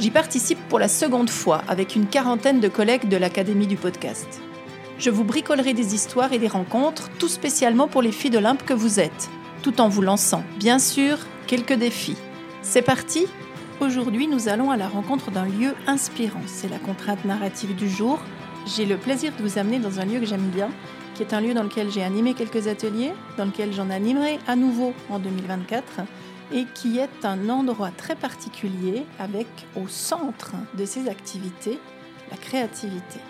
J'y participe pour la seconde fois avec une quarantaine de collègues de l'Académie du podcast. Je vous bricolerai des histoires et des rencontres, tout spécialement pour les filles d'Olympe que vous êtes, tout en vous lançant, bien sûr, quelques défis. C'est parti Aujourd'hui, nous allons à la rencontre d'un lieu inspirant. C'est la contrainte narrative du jour. J'ai le plaisir de vous amener dans un lieu que j'aime bien, qui est un lieu dans lequel j'ai animé quelques ateliers, dans lequel j'en animerai à nouveau en 2024 et qui est un endroit très particulier avec au centre de ses activités la créativité.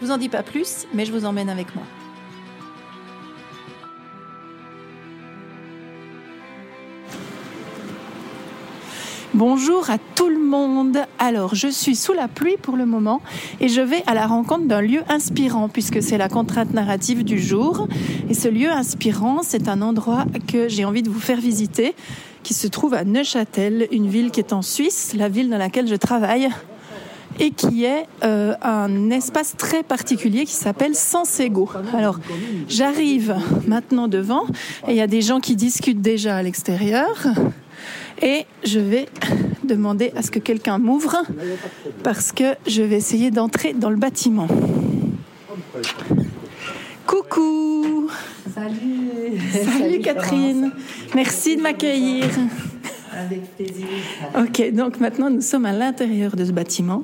Je vous en dis pas plus, mais je vous emmène avec moi. Bonjour à tout le monde. Alors, je suis sous la pluie pour le moment et je vais à la rencontre d'un lieu inspirant puisque c'est la contrainte narrative du jour. Et ce lieu inspirant, c'est un endroit que j'ai envie de vous faire visiter qui se trouve à Neuchâtel, une ville qui est en Suisse, la ville dans laquelle je travaille et qui est euh, un espace très particulier qui s'appelle Sansego. Alors, j'arrive maintenant devant et il y a des gens qui discutent déjà à l'extérieur. Et je vais demander à ce que quelqu'un m'ouvre parce que je vais essayer d'entrer dans le bâtiment. Coucou Salut Salut, Catherine Merci de m'accueillir. Avec plaisir. Ok, donc maintenant nous sommes à l'intérieur de ce bâtiment.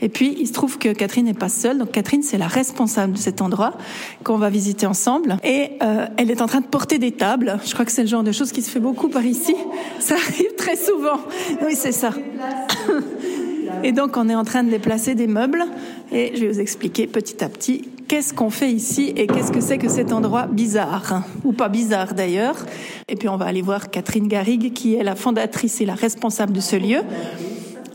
Et puis il se trouve que Catherine n'est pas seule. Donc Catherine c'est la responsable de cet endroit qu'on va visiter ensemble. Et euh, elle est en train de porter des tables. Je crois que c'est le genre de choses qui se fait beaucoup par ici. Ça arrive très souvent. Oui c'est ça. Et donc on est en train de déplacer des meubles. Et je vais vous expliquer petit à petit qu'est-ce qu'on fait ici et qu'est-ce que c'est que cet endroit bizarre, ou pas bizarre d'ailleurs. Et puis on va aller voir Catherine Garrigue, qui est la fondatrice et la responsable de ce lieu.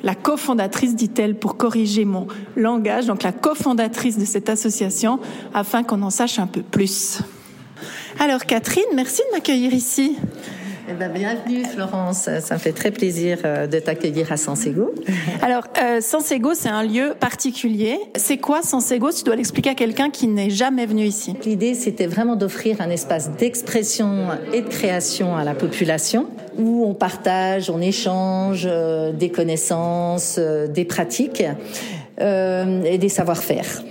La cofondatrice, dit-elle, pour corriger mon langage, donc la cofondatrice de cette association, afin qu'on en sache un peu plus. Alors Catherine, merci de m'accueillir ici. Eh ben, bienvenue Florence, ça me fait très plaisir euh, de t'accueillir à Sansego. Alors, euh, Sansego, c'est un lieu particulier. C'est quoi Sansego Tu dois l'expliquer à quelqu'un qui n'est jamais venu ici. L'idée, c'était vraiment d'offrir un espace d'expression et de création à la population où on partage, on échange euh, des connaissances, euh, des pratiques et des savoir-faire.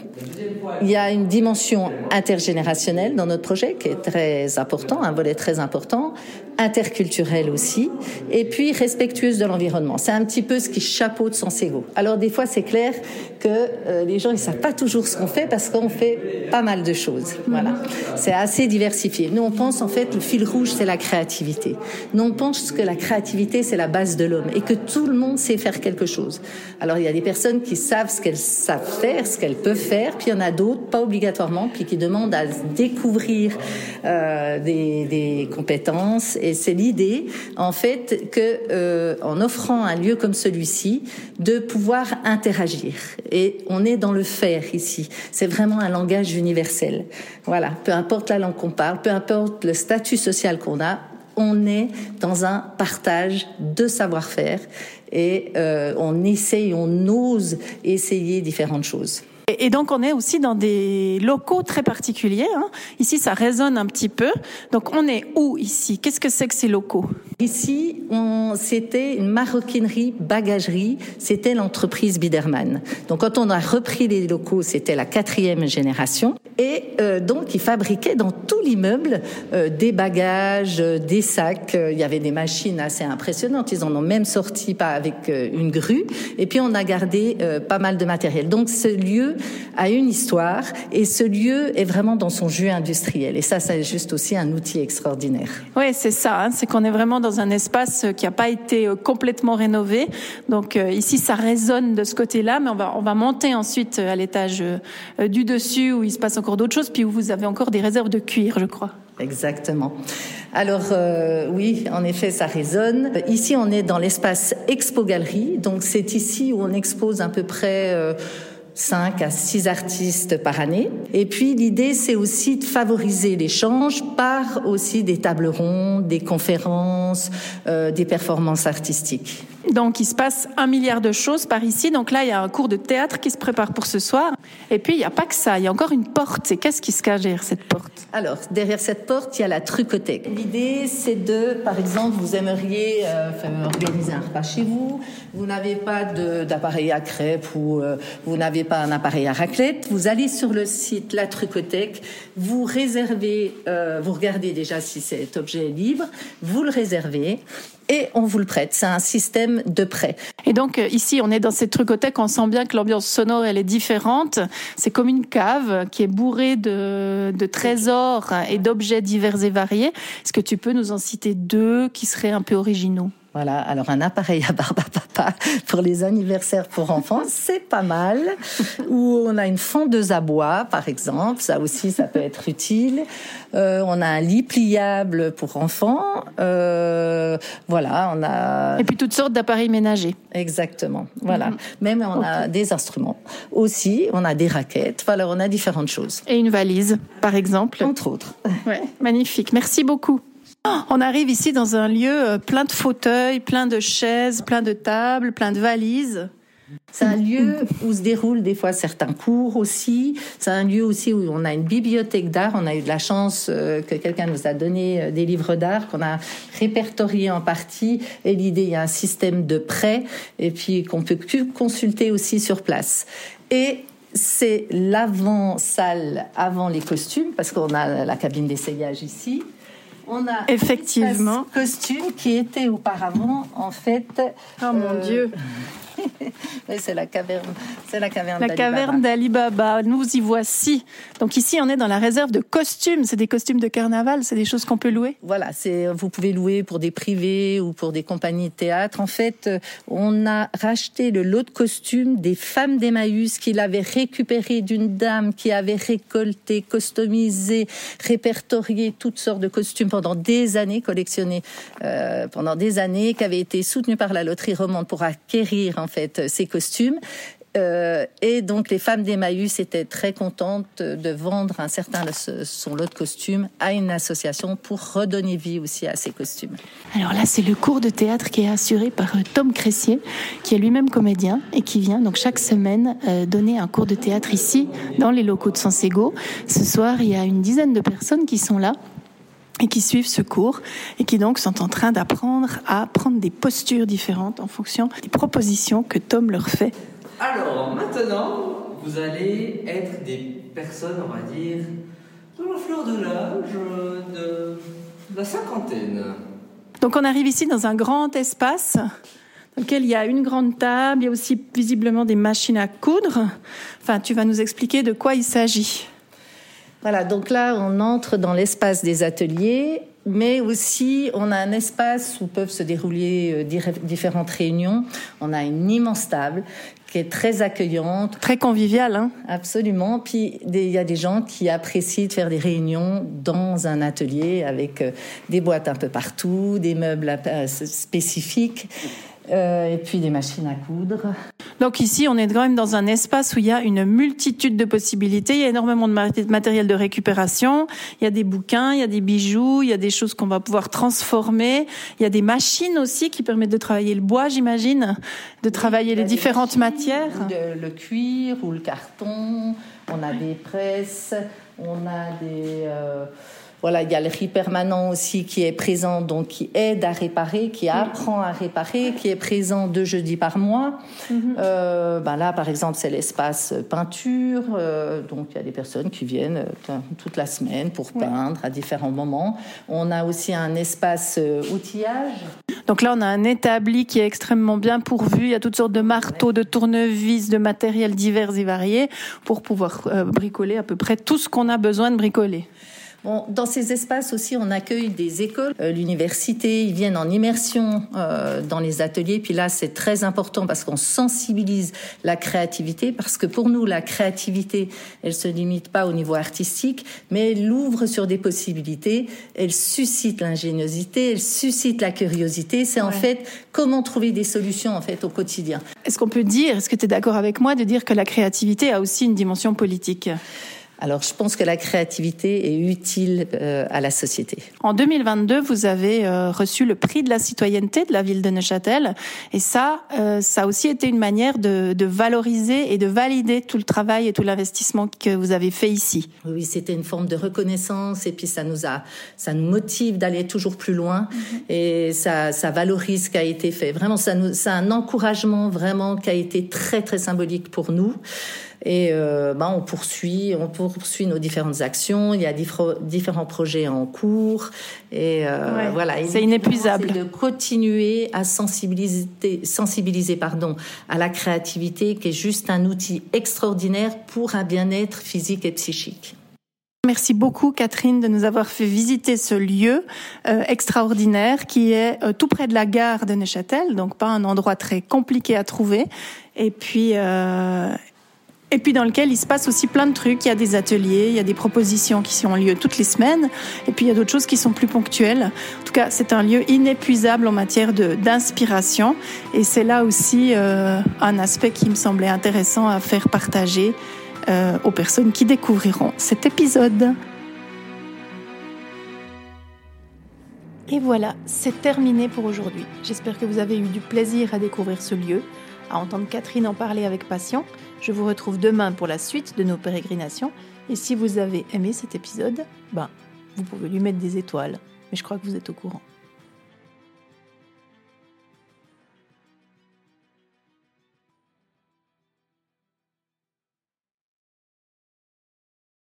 Il y a une dimension intergénérationnelle dans notre projet qui est très important, un volet très important, interculturel aussi, et puis respectueuse de l'environnement. C'est un petit peu ce qui chapeaute Sansego. Alors des fois, c'est clair que euh, les gens ils savent pas toujours ce qu'on fait parce qu'on fait pas mal de choses. Voilà, c'est assez diversifié. Nous, on pense en fait le fil rouge, c'est la créativité. Nous, on pense que la créativité, c'est la base de l'homme et que tout le monde sait faire quelque chose. Alors il y a des personnes qui savent ce qu'elles savent faire, ce qu'elles peuvent faire, puis il y en a d'autres, pas obligatoirement, puis qui demandent à découvrir euh, des, des compétences. Et c'est l'idée, en fait, que euh, en offrant un lieu comme celui-ci, de pouvoir interagir. Et on est dans le faire ici. C'est vraiment un langage universel. Voilà. Peu importe la langue qu'on parle, peu importe le statut social qu'on a, on est dans un partage de savoir-faire et euh, on essaye, on ose essayer différentes choses. Et donc on est aussi dans des locaux très particuliers. Hein. Ici, ça résonne un petit peu. Donc on est où ici? Qu'est-ce que c'est que ces locaux? Ici, c'était une maroquinerie, bagagerie. C'était l'entreprise Biderman. Donc quand on a repris les locaux, c'était la quatrième génération. Et euh, donc ils fabriquaient dans tout l'immeuble euh, des bagages, euh, des sacs. Il y avait des machines assez impressionnantes. Ils en ont même sorti pas avec une grue. Et puis on a gardé pas mal de matériel. Donc ce lieu a une histoire et ce lieu est vraiment dans son jus industriel. Et ça, c'est juste aussi un outil extraordinaire. Oui, c'est ça. Hein, c'est qu'on est vraiment dans un espace qui n'a pas été euh, complètement rénové. Donc euh, ici, ça résonne de ce côté-là, mais on va on va monter ensuite à l'étage euh, du dessus où il se passe encore d'autres choses, puis où vous avez encore des réserves de cuir, je crois. Exactement. Alors euh, oui, en effet, ça résonne. Ici, on est dans l'espace Expo Galerie, donc c'est ici où on expose à peu près. Euh, 5 à 6 artistes par année. Et puis l'idée, c'est aussi de favoriser l'échange par aussi des tables rondes, des conférences, euh, des performances artistiques. Donc il se passe un milliard de choses par ici. Donc là, il y a un cours de théâtre qui se prépare pour ce soir. Et puis il n'y a pas que ça, il y a encore une porte. Et qu'est-ce qui se cache derrière cette porte? Alors, derrière cette porte, il y a la trucothèque. L'idée, c'est de, par exemple, vous aimeriez euh, organiser un repas chez vous, vous n'avez pas d'appareil à crêpes ou euh, vous n'avez pas un appareil à raclette, vous allez sur le site La Trucothèque, vous réservez, euh, vous regardez déjà si cet objet est libre, vous le réservez et on vous le prête. C'est un système de prêt. Et donc euh, ici, on est dans cette trucothèque, on sent bien que l'ambiance sonore, elle est différente. C'est comme une cave qui est bourrée de, de trésors et d'objets divers et variés. Est-ce que tu peux nous en citer deux qui seraient un peu originaux? Voilà, alors un appareil à barbe à papa pour les anniversaires pour enfants, c'est pas mal. Ou on a une fondeuse à bois, par exemple, ça aussi, ça peut être utile. Euh, on a un lit pliable pour enfants. Euh, voilà, on a. Et puis toutes sortes d'appareils ménagers. Exactement. Voilà. Mhm. Même on a des instruments. Aussi, on a des raquettes. Voilà, on a différentes choses. Et une valise, par exemple. Entre autres. Ouais, magnifique. Merci beaucoup. On arrive ici dans un lieu euh, plein de fauteuils, plein de chaises, plein de tables, plein de valises. C'est un lieu où se déroulent des fois certains cours aussi. C'est un lieu aussi où on a une bibliothèque d'art. On a eu de la chance euh, que quelqu'un nous a donné euh, des livres d'art qu'on a répertoriés en partie. Et l'idée, il y a un système de prêt et puis qu'on peut consulter aussi sur place. Et c'est l'avant-salle avant les costumes parce qu'on a la cabine d'essayage ici on a effectivement costume qui était auparavant en fait. Oh mon euh, C'est la caverne, c'est la caverne. La caverne d'Ali Baba. Nous y voici. Donc ici, on est dans la réserve de costumes. C'est des costumes de carnaval. C'est des choses qu'on peut louer. Voilà, c'est vous pouvez louer pour des privés ou pour des compagnies de théâtre. En fait, on a racheté le lot de costumes des femmes d'Emmaüs qu'il avait récupéré d'une dame qui avait récolté, customisé, répertorié toutes sortes de costumes pendant des années, collectionnés euh, pendant des années, qui avait été soutenu par la loterie romande pour acquérir en fait ces costumes. Euh, et donc les femmes d'Emmaüs étaient très contentes de vendre un certain son lot de costumes à une association pour redonner vie aussi à ces costumes. Alors là, c'est le cours de théâtre qui est assuré par euh, Tom Cressier, qui est lui-même comédien et qui vient donc chaque semaine euh, donner un cours de théâtre ici dans les locaux de Sansego. Ce soir, il y a une dizaine de personnes qui sont là et qui suivent ce cours et qui donc sont en train d'apprendre à prendre des postures différentes en fonction des propositions que Tom leur fait. Alors maintenant, vous allez être des personnes, on va dire, de la fleur de l'âge, de la cinquantaine. Donc on arrive ici dans un grand espace dans lequel il y a une grande table, il y a aussi visiblement des machines à coudre. Enfin, tu vas nous expliquer de quoi il s'agit. Voilà, donc là, on entre dans l'espace des ateliers, mais aussi on a un espace où peuvent se dérouler euh, différentes réunions. On a une immense table qui est très accueillante. Très conviviale, hein Absolument. Puis il y a des gens qui apprécient de faire des réunions dans un atelier avec euh, des boîtes un peu partout, des meubles euh, spécifiques. Euh, et puis des machines à coudre. Donc ici, on est quand même dans un espace où il y a une multitude de possibilités. Il y a énormément de matériel de récupération. Il y a des bouquins, il y a des bijoux, il y a des choses qu'on va pouvoir transformer. Il y a des machines aussi qui permettent de travailler le bois, j'imagine, de travailler les différentes matières. le cuir ou le carton. On a des presses. On a des euh, voilà, il y a le riz permanent aussi qui est présent, donc qui aide à réparer, qui apprend à réparer, qui est présent deux jeudis par mois. Mhm. euh, ben là, par exemple, c'est l'espace peinture. Euh, donc, il y a des personnes qui viennent euh, toute la semaine pour peindre à différents moments. On a aussi un espace euh, outillage. Donc là, on a un établi qui est extrêmement bien pourvu. Il y a toutes sortes de marteaux, de tournevis, de matériel divers et variés pour pouvoir bricoler à peu près tout ce qu'on a besoin de bricoler. Bon, dans ces espaces aussi, on accueille des écoles, euh, l'université, ils viennent en immersion euh, dans les ateliers. Puis là, c'est très important parce qu'on sensibilise la créativité, parce que pour nous, la créativité, elle se limite pas au niveau artistique, mais elle ouvre sur des possibilités, elle suscite l'ingéniosité, elle suscite la curiosité. C'est en fait comment trouver des solutions en fait au quotidien. Est-ce qu'on peut dire, est-ce que tu es d'accord avec moi de dire que la créativité a aussi une dimension politique? Alors, je pense que la créativité est utile euh, à la société. En 2022, vous avez euh, reçu le prix de la citoyenneté de la ville de Neuchâtel, et ça, euh, ça a aussi été une manière de, de, valoriser et de valider tout le travail et tout l'investissement que vous avez fait ici. Oui, c'était une forme de reconnaissance, et puis ça nous a, ça nous motive d'aller toujours plus loin, mm-hmm. et ça, ça valorise ce qui a été fait. Vraiment, ça nous, c'est un encouragement vraiment qui a été très très symbolique pour nous. Et euh, ben, on poursuit, on poursuit nos différentes actions. Il y a différents projets en cours. Et euh, voilà. C'est inépuisable. de continuer à sensibiliser, sensibiliser pardon, à la créativité, qui est juste un outil extraordinaire pour un bien-être physique et psychique. Merci beaucoup Catherine de nous avoir fait visiter ce lieu euh, extraordinaire qui est euh, tout près de la gare de Neuchâtel, donc pas un endroit très compliqué à trouver. Et puis euh, et puis dans lequel il se passe aussi plein de trucs. Il y a des ateliers, il y a des propositions qui ont lieu toutes les semaines, et puis il y a d'autres choses qui sont plus ponctuelles. En tout cas, c'est un lieu inépuisable en matière d'inspiration, et c'est là aussi euh, un aspect qui me semblait intéressant à faire partager euh, aux personnes qui découvriront cet épisode. Et voilà, c'est terminé pour aujourd'hui. J'espère que vous avez eu du plaisir à découvrir ce lieu, à entendre Catherine en parler avec passion. Je vous retrouve demain pour la suite de nos pérégrinations. Et si vous avez aimé cet épisode, ben, vous pouvez lui mettre des étoiles. Mais je crois que vous êtes au courant.